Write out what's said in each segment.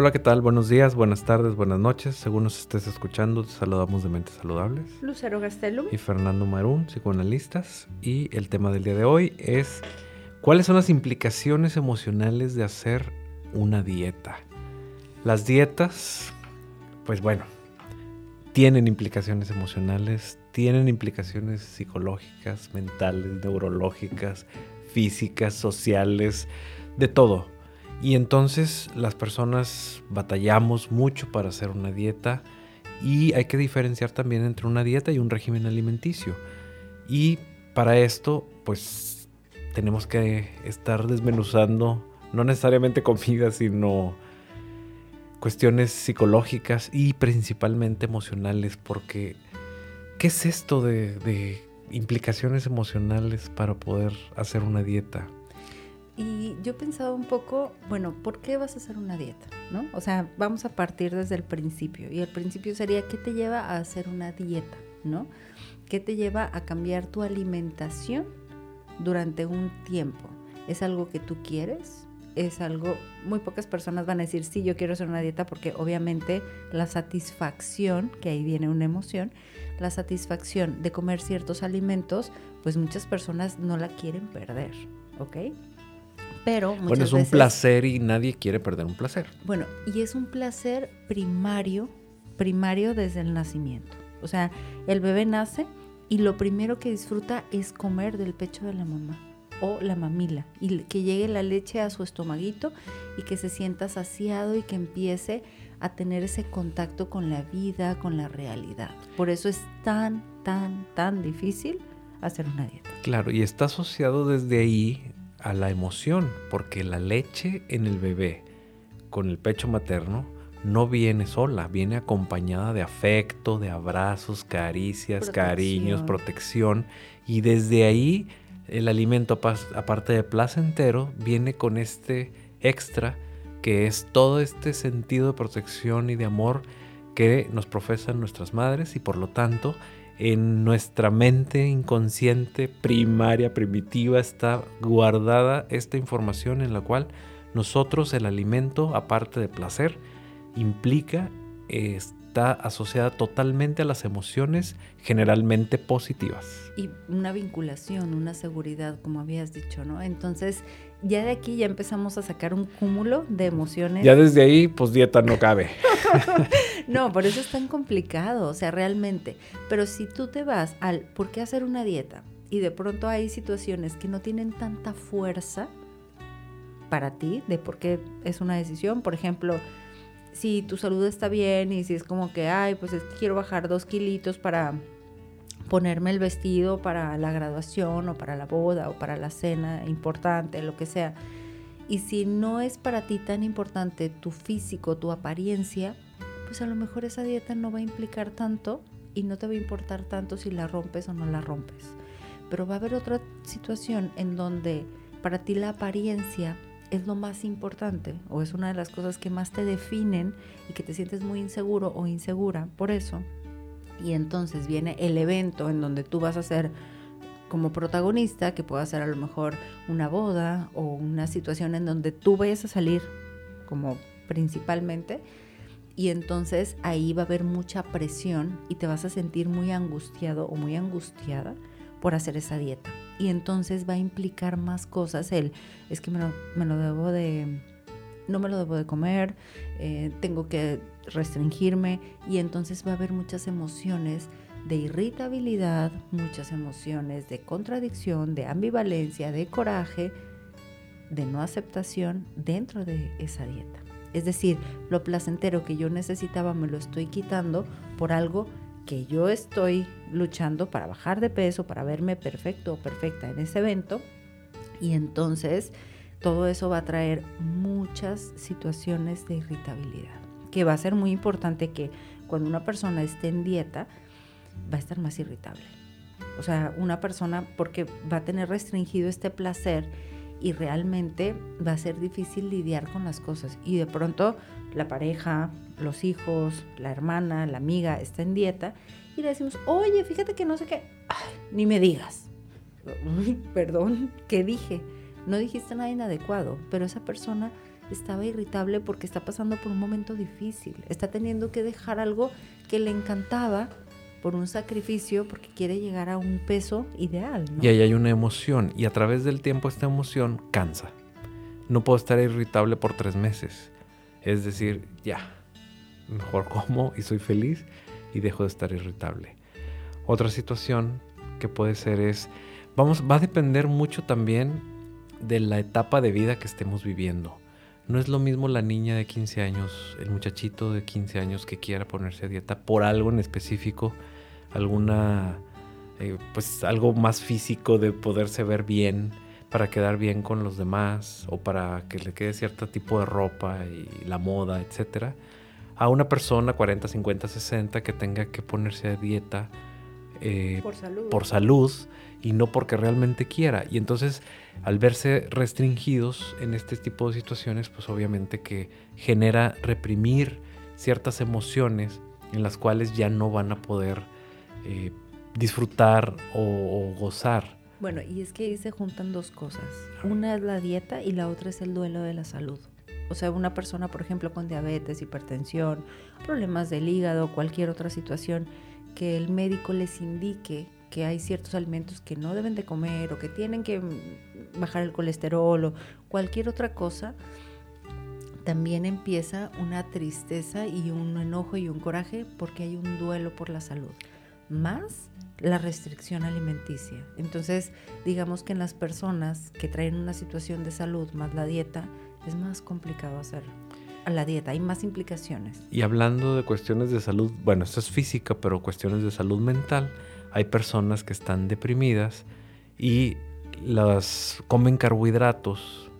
Hola, ¿qué tal? Buenos días, buenas tardes, buenas noches. Según nos estés escuchando, te saludamos de Mentes Saludables. Lucero Gastelum. Y Fernando Marún, psicoanalistas. Y el tema del día de hoy es cuáles son las implicaciones emocionales de hacer una dieta. Las dietas, pues bueno, tienen implicaciones emocionales, tienen implicaciones psicológicas, mentales, neurológicas, físicas, sociales, de todo. Y entonces las personas batallamos mucho para hacer una dieta y hay que diferenciar también entre una dieta y un régimen alimenticio. Y para esto, pues tenemos que estar desmenuzando no necesariamente comida, sino cuestiones psicológicas y principalmente emocionales, porque ¿qué es esto de, de implicaciones emocionales para poder hacer una dieta? Y yo pensaba un poco, bueno, ¿por qué vas a hacer una dieta? ¿No? O sea, vamos a partir desde el principio. Y el principio sería, ¿qué te lleva a hacer una dieta? ¿No? ¿Qué te lleva a cambiar tu alimentación durante un tiempo? ¿Es algo que tú quieres? Es algo, muy pocas personas van a decir, sí, yo quiero hacer una dieta porque obviamente la satisfacción, que ahí viene una emoción, la satisfacción de comer ciertos alimentos, pues muchas personas no la quieren perder, ¿ok? Pero bueno, es un placer y nadie quiere perder un placer. Bueno, y es un placer primario, primario desde el nacimiento. O sea, el bebé nace y lo primero que disfruta es comer del pecho de la mamá o la mamila y que llegue la leche a su estomaguito y que se sienta saciado y que empiece a tener ese contacto con la vida, con la realidad. Por eso es tan, tan, tan difícil hacer una dieta. Claro, y está asociado desde ahí a la emoción, porque la leche en el bebé con el pecho materno no viene sola, viene acompañada de afecto, de abrazos, caricias, cariños, protección, y desde ahí el alimento, aparte de placentero, viene con este extra que es todo este sentido de protección y de amor que nos profesan nuestras madres y por lo tanto en nuestra mente inconsciente primaria, primitiva, está guardada esta información en la cual nosotros el alimento, aparte de placer, implica, está asociada totalmente a las emociones generalmente positivas. Y una vinculación, una seguridad, como habías dicho, ¿no? Entonces, ya de aquí ya empezamos a sacar un cúmulo de emociones. Ya desde ahí, pues dieta no cabe. no, por eso es tan complicado, o sea, realmente. Pero si tú te vas al por qué hacer una dieta y de pronto hay situaciones que no tienen tanta fuerza para ti de por qué es una decisión, por ejemplo, si tu salud está bien y si es como que, ay, pues quiero bajar dos kilitos para ponerme el vestido para la graduación o para la boda o para la cena importante, lo que sea. Y si no es para ti tan importante tu físico, tu apariencia, pues a lo mejor esa dieta no va a implicar tanto y no te va a importar tanto si la rompes o no la rompes. Pero va a haber otra situación en donde para ti la apariencia es lo más importante o es una de las cosas que más te definen y que te sientes muy inseguro o insegura por eso y entonces viene el evento en donde tú vas a ser como protagonista, que puede ser a lo mejor una boda o una situación en donde tú vayas a salir como principalmente, y entonces ahí va a haber mucha presión y te vas a sentir muy angustiado o muy angustiada por hacer esa dieta. Y entonces va a implicar más cosas. El, es que me lo, me lo debo de, no me lo debo de comer, eh, tengo que restringirme y entonces va a haber muchas emociones de irritabilidad, muchas emociones de contradicción, de ambivalencia, de coraje, de no aceptación dentro de esa dieta. Es decir, lo placentero que yo necesitaba me lo estoy quitando por algo que yo estoy luchando para bajar de peso, para verme perfecto o perfecta en ese evento. Y entonces todo eso va a traer muchas situaciones de irritabilidad que va a ser muy importante que cuando una persona esté en dieta, va a estar más irritable. O sea, una persona porque va a tener restringido este placer y realmente va a ser difícil lidiar con las cosas. Y de pronto la pareja, los hijos, la hermana, la amiga está en dieta y le decimos, oye, fíjate que no sé qué, ni me digas. perdón, ¿qué dije? No dijiste nada inadecuado, pero esa persona estaba irritable porque está pasando por un momento difícil, está teniendo que dejar algo que le encantaba por un sacrificio porque quiere llegar a un peso ideal. Y ahí hay una emoción y a través del tiempo esta emoción cansa. No puedo estar irritable por tres meses. Es decir, ya, mejor como y soy feliz y dejo de estar irritable. Otra situación que puede ser es, vamos, va a depender mucho también de la etapa de vida que estemos viviendo. No es lo mismo la niña de 15 años, el muchachito de 15 años que quiera ponerse a dieta por algo en específico, alguna, eh, pues algo más físico de poderse ver bien, para quedar bien con los demás o para que le quede cierto tipo de ropa y la moda, etcétera, a una persona 40, 50, 60 que tenga que ponerse a dieta eh, por, salud. por salud y no porque realmente quiera. Y entonces, al verse restringidos en este tipo de situaciones, pues obviamente que genera reprimir ciertas emociones en las cuales ya no van a poder eh, disfrutar o, gozar. Bueno, y es que ahí se juntan dos cosas. Una es la dieta y la otra es el duelo de la salud. O sea, una persona, por ejemplo, con diabetes, hipertensión, problemas del hígado, cualquier otra situación, que el médico les indique que hay ciertos alimentos que no deben de comer o que tienen que bajar el colesterol o cualquier otra cosa, también empieza una tristeza y un enojo y un coraje porque hay un duelo por la salud, más la restricción alimenticia. Entonces, digamos que en las personas que traen una situación de salud más la dieta, es más complicado hacer a la dieta, hay más implicaciones. Y hablando de cuestiones de salud, bueno, esto es física, pero cuestiones de salud mental, hay personas que están deprimidas y las comen carbohidratos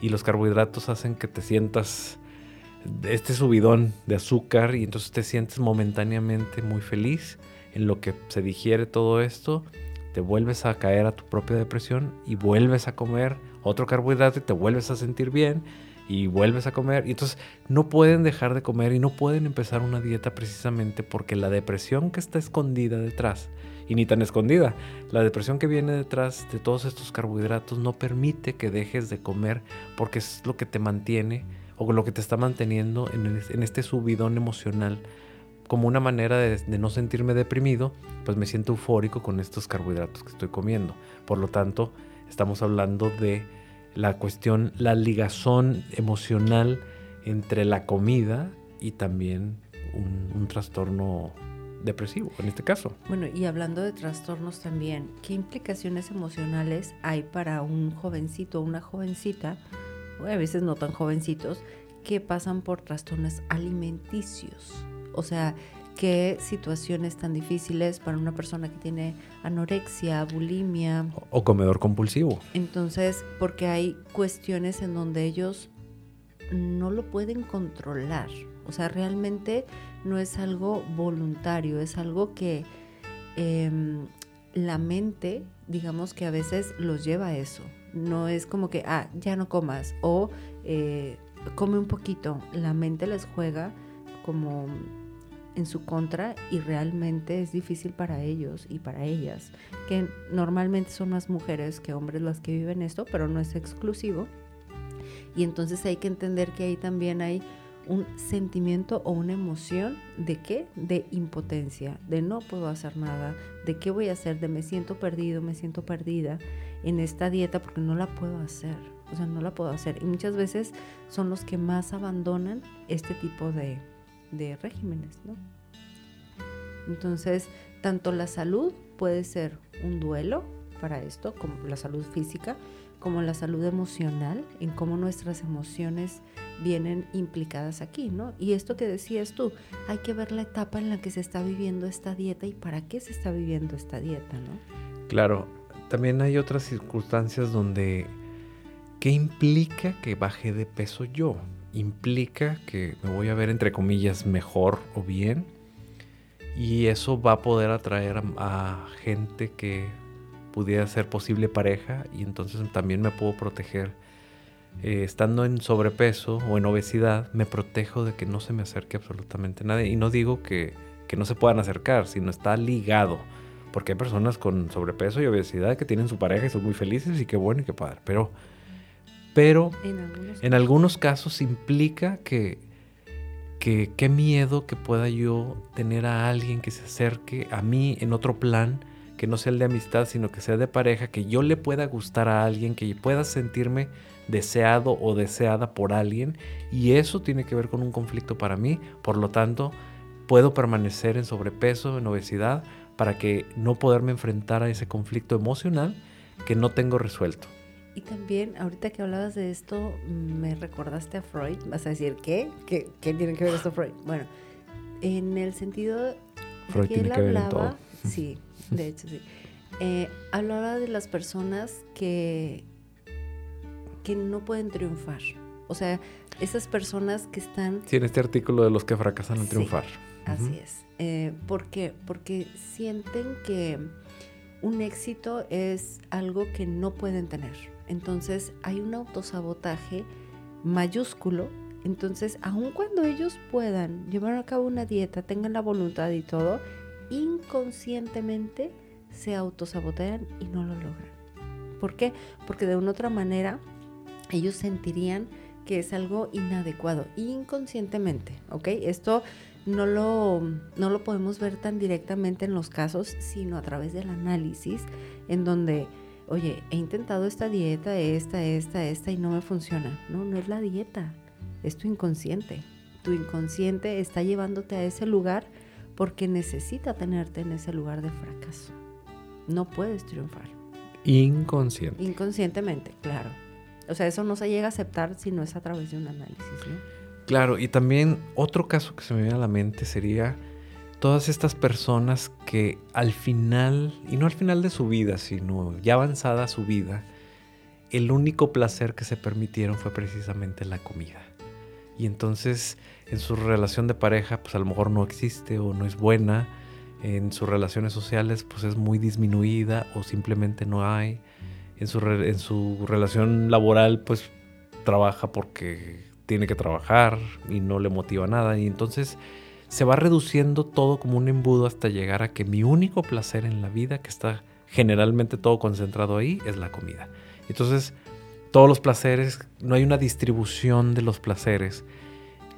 y los carbohidratos hacen que te sientas este subidón de azúcar y entonces te sientes momentáneamente muy feliz en lo que se digiere todo esto, te vuelves a caer a tu propia depresión y vuelves a comer otro carbohidrato y te vuelves a sentir bien y vuelves a comer. Y entonces no pueden dejar de comer y no pueden empezar una dieta precisamente porque la depresión que está escondida detrás, y ni tan escondida, la depresión que viene detrás de todos estos carbohidratos no permite que dejes de comer porque es lo que te mantiene o lo que te está manteniendo en, este subidón emocional como una manera de, no sentirme deprimido, pues me siento eufórico con estos carbohidratos que estoy comiendo. Por lo tanto, estamos hablando de la cuestión, la ligazón emocional entre la comida y también un, trastorno depresivo, en este caso. Bueno, y hablando de trastornos también, ¿qué implicaciones emocionales hay para un jovencito o una jovencita, a veces no tan jovencitos, que pasan por trastornos alimenticios? O sea, qué situaciones tan difíciles para una persona que tiene anorexia, bulimia. O comedor compulsivo. Entonces, porque hay cuestiones en donde ellos no lo pueden controlar. O sea, realmente no es algo voluntario, es algo que em, la mente, digamos que a veces los lleva a eso. No es como que, ah, ya no comas o eh, come un poquito. La mente les juega como en su contra y realmente es difícil para ellos y para ellas, que normalmente son más mujeres que hombres las que viven esto, pero no es exclusivo. Y entonces hay que entender que ahí también hay un sentimiento o una emoción de qué? De impotencia, de no puedo hacer nada, de qué voy a hacer, de me siento perdido, me siento perdida en esta dieta porque no la puedo hacer, o sea, no la puedo hacer. Y muchas veces son los que más abandonan este tipo de, de regímenes, ¿no? Entonces, tanto la salud puede ser un duelo para esto, como la salud física, como la salud emocional, en cómo nuestras emociones vienen implicadas aquí, ¿no? Y esto que decías tú, hay que ver la etapa en la que se está viviendo esta dieta y para qué se está viviendo esta dieta, ¿no? Claro, también hay otras circunstancias donde, ¿qué implica que baje de peso yo? Implica que me voy a ver entre comillas mejor o bien. Y eso va a poder atraer a, gente que pudiera ser posible pareja. Y entonces también me puedo proteger. Eh, estando en sobrepeso o en obesidad me protejo de que no se me acerque absolutamente nadie. Y no digo que, que no se puedan acercar sino está ligado. Porque hay personas con sobrepeso y obesidad que tienen su pareja y son muy felices y qué bueno y qué padre. Pero pero en algunos, casos implica que, que qué miedo que pueda yo tener a alguien que se acerque a mí en otro plan, que no sea el de amistad, sino que sea de pareja, que yo le pueda gustar a alguien, que pueda sentirme deseado o deseada por alguien. Y eso tiene que ver con un conflicto para mí, por lo tanto puedo permanecer en sobrepeso, en obesidad, para que no poderme enfrentar a ese conflicto emocional que no tengo resuelto. Y también, ahorita que hablabas de esto, me recordaste a Freud. Vas a decir, ¿qué? ¿Qué, tiene que ver esto Freud? Bueno, en el sentido Freud que tiene él que ver hablaba, sí, de hecho sí, eh, hablaba de las personas que que no pueden triunfar. O sea, esas personas que están... Sí, en este artículo de los que fracasan al triunfar. Así es. Eh, ¿Por qué? Porque sienten que un éxito es algo que no pueden tener. Entonces hay un autosabotaje mayúsculo. Entonces, aun cuando ellos puedan llevar a cabo una dieta, tengan la voluntad y todo, inconscientemente se autosabotean y no lo logran. ¿Por qué? Porque de una otra manera ellos sentirían que es algo inadecuado inconscientemente, ¿ok? Esto no lo, no lo podemos ver tan directamente en los casos, sino a través del análisis, en donde, oye, he intentado esta dieta, esta, esta, esta, y no me funciona. No, no es la dieta, es tu inconsciente. Tu inconsciente está llevándote a ese lugar porque necesita tenerte en ese lugar de fracaso. No puedes triunfar. Inconsciente. Inconscientemente, claro. O sea, eso no se llega a aceptar si no es a través de un análisis, ¿no? Claro, y también otro caso que se me viene a la mente sería todas estas personas que al final, y no al final de su vida, sino ya avanzada su vida, el único placer que se permitieron fue precisamente la comida. Y entonces en su relación de pareja, pues a lo mejor no existe o no es buena, en sus relaciones sociales, pues es muy disminuida o simplemente no hay. En su, en su relación laboral pues trabaja porque tiene que trabajar y no le motiva nada. Y entonces se va reduciendo todo como un embudo hasta llegar a que mi único placer en la vida, que está generalmente todo concentrado ahí, es la comida. Entonces, todos los placeres, no hay una distribución de los placeres,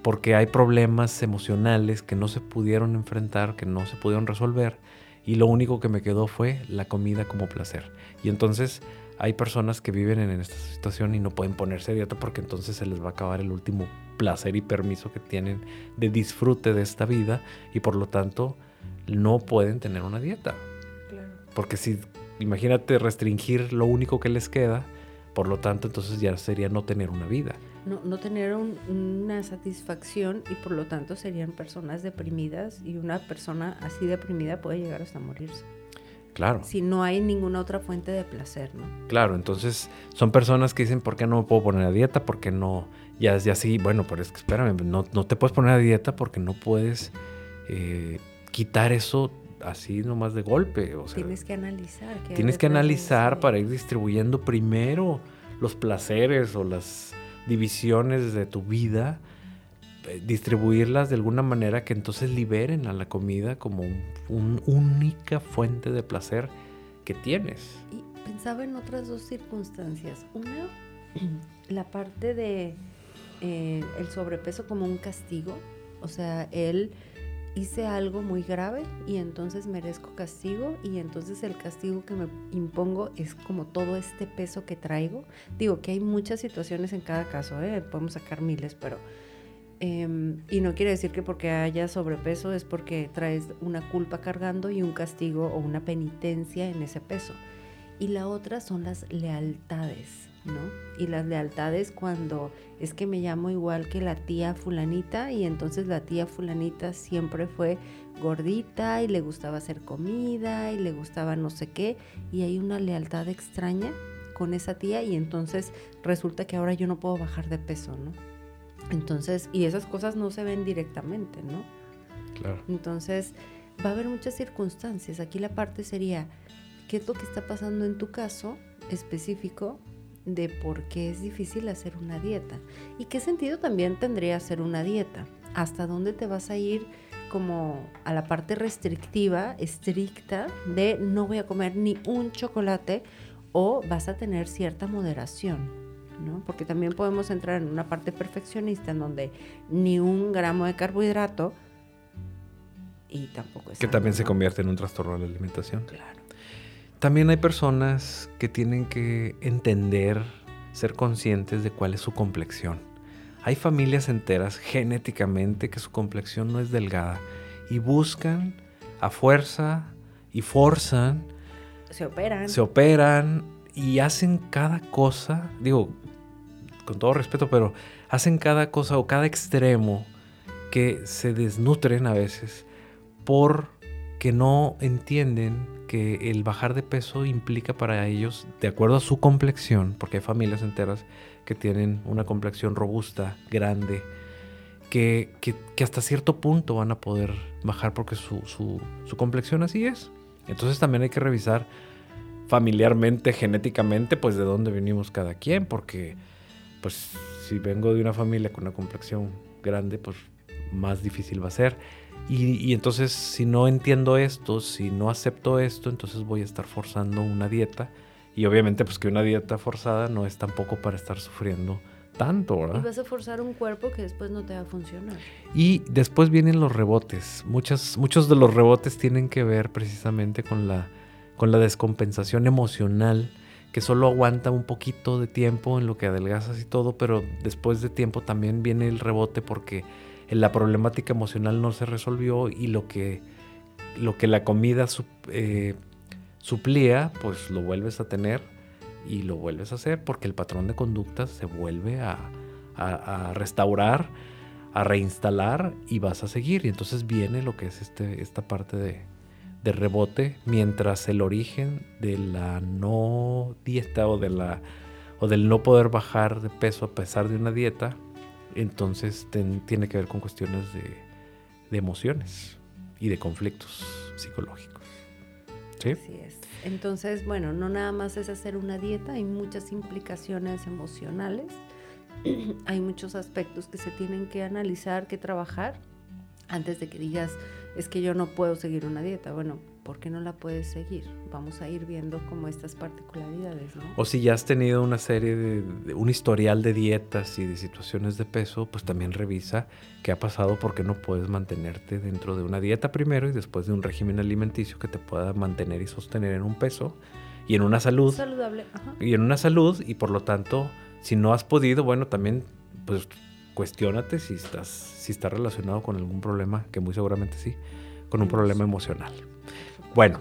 porque hay problemas emocionales que no se pudieron enfrentar, que no se pudieron resolver, y lo único que me quedó fue la comida como placer. Y entonces hay personas que viven en esta situación y no pueden ponerse dieta porque entonces se les va a acabar el último placer y permiso que tienen de disfrute de esta vida y por lo tanto no pueden tener una dieta. Porque si, imagínate restringir lo único que les queda, por lo tanto entonces ya sería no tener una vida. No, no tener una satisfacción y por lo tanto serían personas deprimidas y una persona así deprimida puede llegar hasta morirse. Claro. Si no hay ninguna otra fuente de placer, ¿no? Claro, entonces son personas que dicen, ¿por qué no me puedo poner a dieta? Porque no, ya, ya sí, bueno, pero es que espérame, no, no te puedes poner a dieta porque no puedes eh, quitar eso así nomás de golpe. O sea, tienes que analizar. Tienes que analizar para ir distribuyendo primero los placeres o las divisiones de tu vida distribuirlas de alguna manera que entonces liberen a la comida como una única fuente de placer que tienes. Y pensaba en otras dos circunstancias. Una, la parte de eh, el sobrepeso como un castigo. O sea, él hice algo muy grave y entonces merezco castigo y entonces el castigo que me impongo es como todo este peso que traigo. Digo que hay muchas situaciones en cada caso, ¿eh? podemos sacar miles, pero Em, y no quiere decir que porque haya sobrepeso es porque traes una culpa cargando y un castigo o una penitencia en ese peso. Y la otra son las lealtades, ¿no? Y las lealtades cuando es que me llamo igual que la tía fulanita y entonces la tía fulanita siempre fue gordita y le gustaba hacer comida y le gustaba no sé qué y hay una lealtad extraña con esa tía y entonces resulta que ahora yo no puedo bajar de peso, ¿no? Entonces, y esas cosas no se ven directamente, ¿no? Claro. Entonces, va a haber muchas circunstancias. Aquí la parte sería, ¿qué es lo que está pasando en tu caso específico de por qué es difícil hacer una dieta? ¿Y qué sentido también tendría hacer una dieta? ¿Hasta dónde te vas a ir como a la parte restrictiva, estricta, de no voy a comer ni un chocolate o vas a tener cierta moderación? ¿No? Porque también podemos entrar en una parte perfeccionista en donde ni un gramo de carbohidrato y tampoco es Que sano, también se convierte en un trastorno de la alimentación. Claro. También hay personas que tienen que entender, ser conscientes de cuál es su complexión. Hay familias enteras genéticamente que su complexión no es delgada y buscan a fuerza y forzan, Se operan. se operan y hacen cada cosa, digo, con todo respeto, pero hacen cada cosa o cada extremo que se desnutren a veces porque no entienden que el bajar de peso implica para ellos, de acuerdo a su complexión, porque hay familias enteras que tienen una complexión robusta, grande, que, que- hasta cierto punto van a poder bajar porque su- su complexión así es. Entonces también hay que revisar familiarmente, genéticamente, pues de dónde venimos cada quien, porque pues si vengo de una familia con una complexión grande, pues más difícil va a ser. Y, y entonces si no entiendo esto, si no acepto esto, entonces voy a estar forzando una dieta. Y obviamente pues que una dieta forzada no es tampoco para estar sufriendo tanto, Y ¿verdad? vas a forzar un cuerpo que después no te va a funcionar. Y después vienen los rebotes. Muchas, muchos de los rebotes tienen que ver precisamente con la, con la descompensación emocional, que solo aguanta un poquito de tiempo en lo que adelgazas y todo, pero después de tiempo también viene el rebote porque la problemática emocional no se resolvió y lo que, lo que la comida eh, suplía, pues lo vuelves a tener y lo vuelves a hacer porque el patrón de conducta se vuelve a, a- a restaurar, a reinstalar y vas a seguir. Y entonces viene lo que es este, esta parte de, de rebote, mientras el origen de la no dieta o, de la, o del no poder bajar de peso a pesar de una dieta, entonces tiene que ver con cuestiones de, de emociones y de conflictos psicológicos. ¿Sí? Así es. Entonces, bueno, no nada más es hacer una dieta, hay muchas implicaciones emocionales, hay muchos aspectos que se tienen que analizar, que trabajar, antes de que digas, es que yo no puedo seguir una dieta. Bueno, ¿por qué no la puedes seguir? Vamos a ir viendo como estas particularidades, ¿no? O si ya has tenido una serie de, de- un historial de dietas y de situaciones de peso, pues también revisa qué ha pasado porque no puedes mantenerte dentro de una dieta primero y después de un régimen alimenticio que te pueda mantener y sostener en un peso y en una salud Saludable, ajá. y en una salud y por lo tanto si no has podido, bueno, también pues cuestiónate si estás si está relacionado con algún problema, que muy seguramente sí, con un problema emocional. Bueno,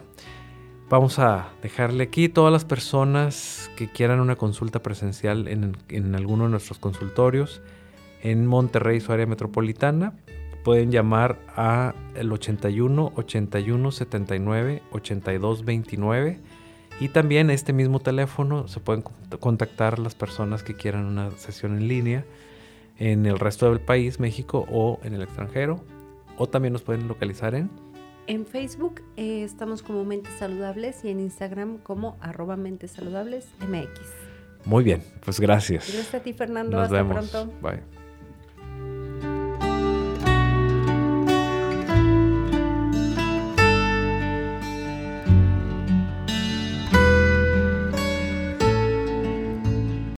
vamos a dejarle aquí todas las personas que quieran una consulta presencial en, en alguno de nuestros consultorios en Monterrey, su área metropolitana. Pueden llamar a el 81 81 79 82 29 y también este mismo teléfono se pueden cont- contactar las personas que quieran una sesión en línea en el resto del país, México o en el extranjero. O también nos pueden localizar en En Facebook eh, estamos como Mentes Saludables y en Instagram como arroba Mentes Saludables MX. Muy bien, pues gracias. Gracias a ti, Fernando. Nos Hasta vemos. pronto. Bye.